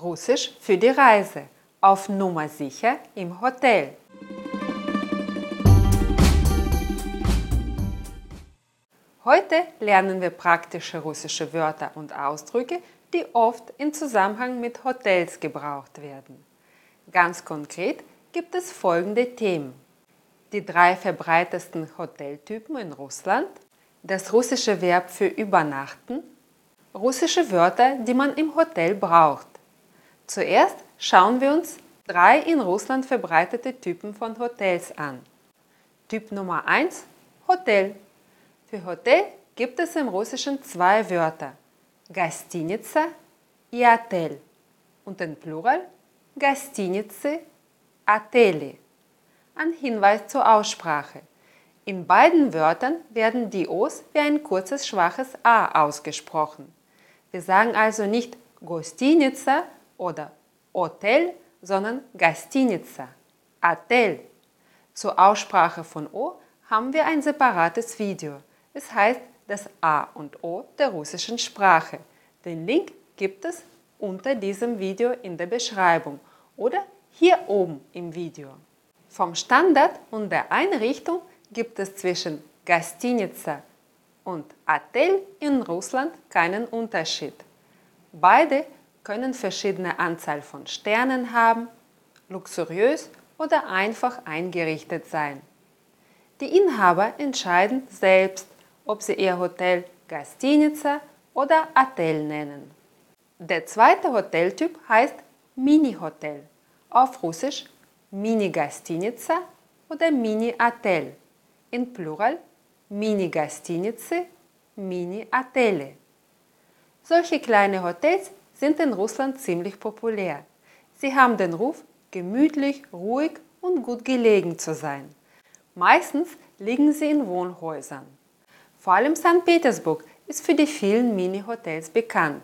Russisch für die Reise. Auf Nummer sicher im Hotel. Heute lernen wir praktische russische Wörter und Ausdrücke, die oft in Zusammenhang mit Hotels gebraucht werden. Ganz konkret gibt es folgende Themen. Die drei verbreitesten Hoteltypen in Russland, das russische Verb für übernachten, russische Wörter, die man im Hotel braucht. Zuerst schauen wir uns drei in Russland verbreitete Typen von Hotels an. Typ Nummer 1 Hotel. Für Hotel gibt es im Russischen zwei Wörter, Gastiniца и Hotel und in Plural Gastinice, Ateli. Ein Hinweis zur Aussprache. In beiden Wörtern werden die O's wie ein kurzes schwaches A ausgesprochen. Wir sagen also nicht Gostinica oder Hotel, sondern Gastinica, Hotel. Zur Aussprache von O haben wir ein separates Video. Es heißt das A und O der russischen Sprache. Den Link gibt es unter diesem Video in der Beschreibung oder hier oben im Video. Vom Standard und der Einrichtung gibt es zwischen Gastinica und Hotel in Russland keinen Unterschied. Beide können verschiedene Anzahl von Sternen haben, luxuriös oder einfach eingerichtet sein. Die Inhaber entscheiden selbst, ob sie ihr Hotel Gastinica oder Hotel nennen. Der zweite Hoteltyp heißt Mini-Hotel, auf Russisch Mini-Gastinica oder Mini-Hotel, in Plural Mini-Gastinice, Mini-Atele. Solche kleine Hotels sind in Russland ziemlich populär. Sie haben den Ruf, gemütlich, ruhig und gut gelegen zu sein. Meistens liegen sie in Wohnhäusern. Vor allem St. Petersburg ist für die vielen Mini-Hotels bekannt.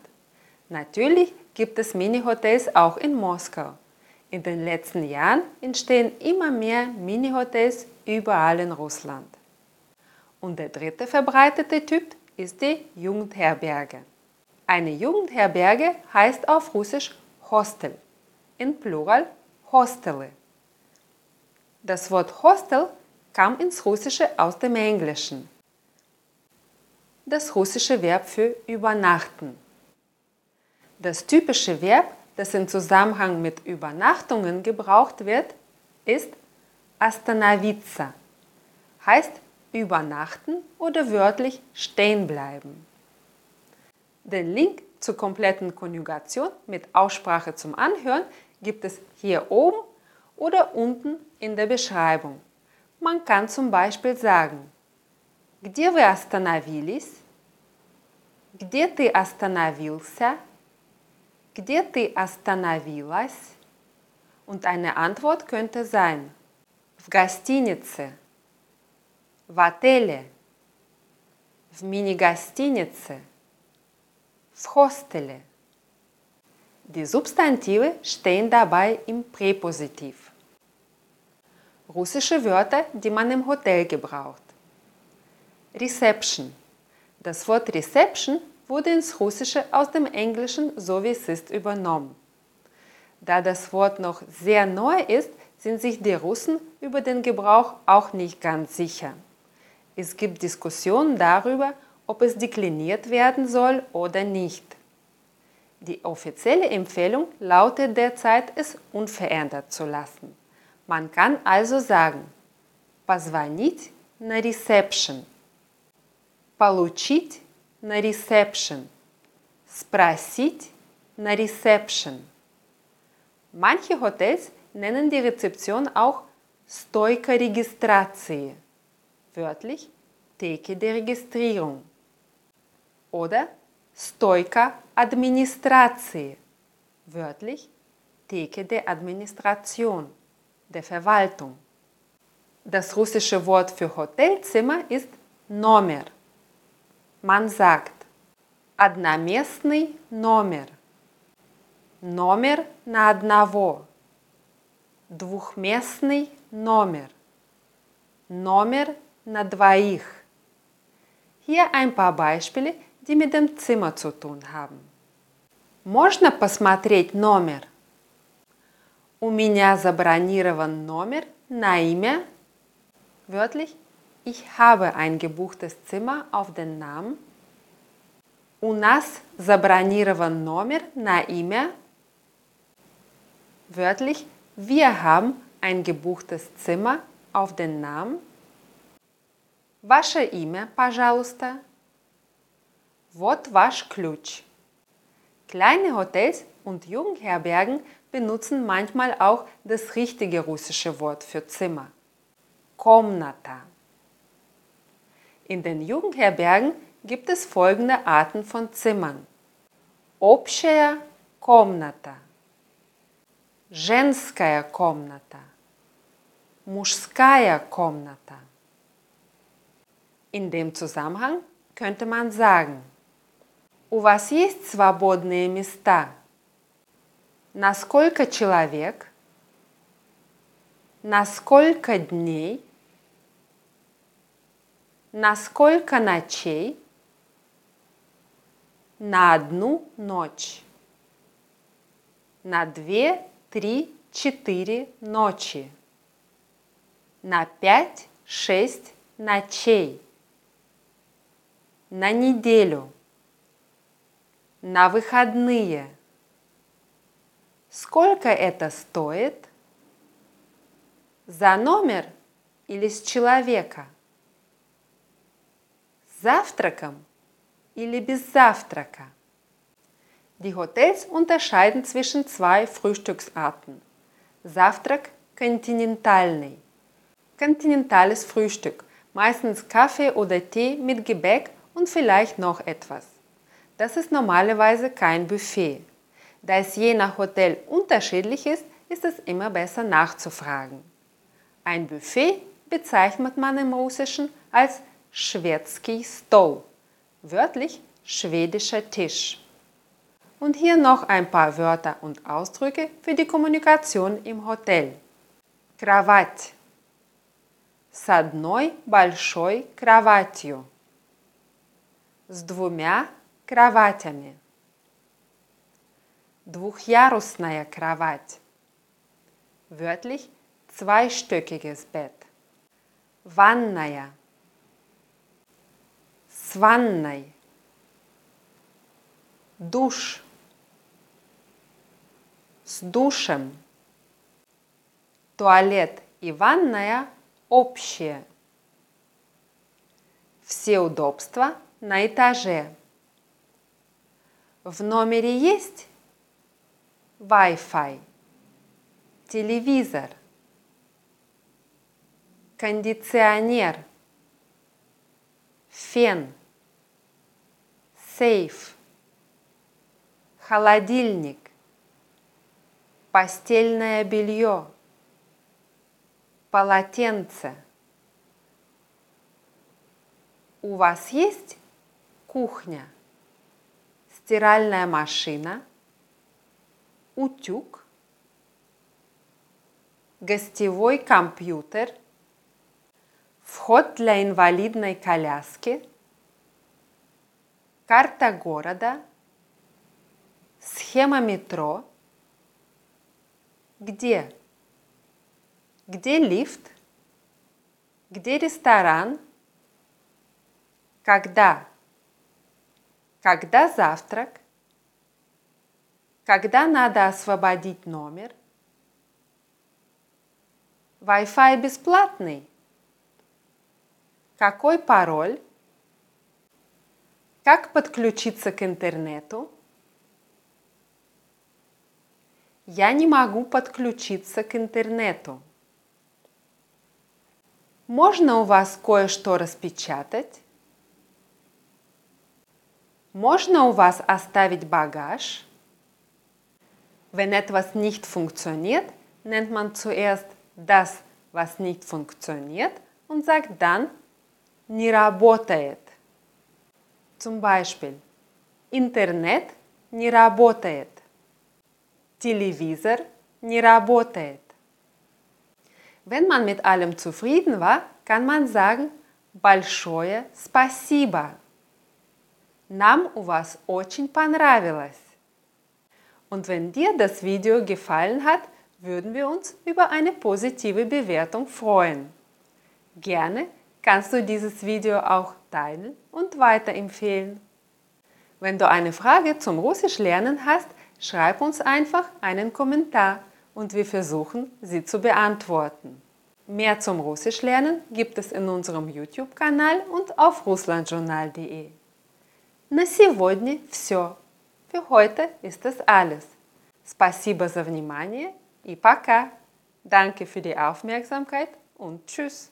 Natürlich gibt es Mini-Hotels auch in Moskau. In den letzten Jahren entstehen immer mehr Mini-Hotels überall in Russland. Und der dritte verbreitete Typ ist die Jugendherberge. Eine Jugendherberge heißt auf Russisch Hostel, in Plural Hostele. Das Wort Hostel kam ins Russische aus dem Englischen. Das russische Verb für übernachten. Das typische Verb, das in Zusammenhang mit Übernachtungen gebraucht wird, ist остановиться. Heißt übernachten oder wörtlich stehen bleiben. Den Link zur kompletten Konjugation mit Aussprache zum Anhören gibt es hier oben oder unten in der Beschreibung. Man kann zum Beispiel sagen, Где вы остановились? Где ты остановился? Где ты остановилась? Und eine Antwort könnte sein, в гостинице, в отеле, в мини-гостинице, в hostele. Die Substantive stehen dabei im Präpositiv. Russische Wörter, die man im Hotel gebraucht. Reception. Das Wort Reception wurde ins Russische aus dem Englischen so wie es ist übernommen. Da das Wort noch sehr neu ist, sind sich die Russen über den Gebrauch auch nicht ganz sicher. Es gibt Diskussionen darüber, ob es dekliniert werden soll oder nicht. Die offizielle Empfehlung lautet derzeit, es unverändert zu lassen. Man kann also sagen, позвонить на reception, получить на reception, спросить на reception. Manche Hotels nennen die Rezeption auch Stoika Registratie, wörtlich Theke der Registrierung oder Stoika Administratie, wörtlich Theke der Administration, der Verwaltung. Das russische Wort für Hotelzimmer ist Nomer. Man sagt одноместный номер, номер на одного, двухместный номер, номер на двоих. Hier ein paar Beispiele, die mit dem Zimmer zu tun haben. Можно посмотреть номер? У меня забронирован номер на имя. Wörtlich, ich habe ein gebuchtes Zimmer auf den Namen. У нас забронирован номер на имя. Wörtlich, wir haben ein gebuchtes Zimmer auf den Namen. Ваше имя, пожалуйста. Вот ваш ключ. Kleine Hotels und Jugendherbergen benutzen manchmal auch das richtige russische Wort für Zimmer. Komnata. In den Jugendherbergen gibt es folgende Arten von Zimmern. Общая комната. Женская комната. Мужская комната. In dem Zusammenhang könnte man sagen, У вас есть свободные места? На сколько человек? На сколько дней? На сколько ночей? На одну ночь. На две, три, четыре ночи. На пять, шесть ночей. На неделю на выходные. Сколько это стоит? За номер или с человека? С завтраком или без завтрака? Die Hotels unterscheiden zwischen zwei Frühstücksarten. Завтрак kontinentalny. Kontinentales Frühstück, meistens Kaffee oder Tee mit Gebäck und vielleicht noch etwas. Das ist normalerweise kein Buffet. Da es je nach Hotel unterschiedlich ist, ist es immer besser nachzufragen. Ein Buffet bezeichnet man im Russischen als Schwedski Stol, wörtlich schwedischer Tisch. Und hier noch ein paar Wörter und Ausdrücke für die Kommunikation im Hotel. Кровать. С одной большой кроватью. С двумя кроватями. Двухъярусная кровать. Wörtlich zweistöckiges Bett. Ванная. С ванной. Душ. С душем. Туалет и ванная общие. Все удобства на этаже. В номере есть Wi-Fi, телевизор, кондиционер, фен, сейф, холодильник, постельное белье, полотенце. У вас есть кухня? Стиральная машина, утюг, гостевой компьютер, вход для инвалидной коляски, карта города, схема метро, где? Где лифт? Где ресторан? Когда? Когда завтрак? Когда надо освободить номер? Wi-Fi бесплатный. Какой пароль? Как подключиться к интернету? Я не могу подключиться к интернету. Можно у вас кое-что распечатать? Можно у вас оставить багаж? Wenn etwas nicht funktioniert, nennt man zuerst das, was nicht funktioniert und sagt dann не работает. Zum Beispiel Internet не работает. Телевизор не работает. Wenn man mit allem zufrieden war, kann man sagen большое спасибо. Нам у вас очень понравилось. Und wenn dir das Video gefallen hat, würden wir uns über eine positive Bewertung freuen. Gerne kannst du dieses Video auch teilen und weiterempfehlen. Wenn du eine Frage zum Russisch lernen hast, schreib uns einfach einen Kommentar und wir versuchen, sie zu beantworten. Mehr zum Russisch lernen gibt es in unserem YouTube-Kanal und auf russlandjournal.de. На сегодня все. Ist das alles. Спасибо за внимание и пока. Danke für die Aufmerksamkeit und tschüss.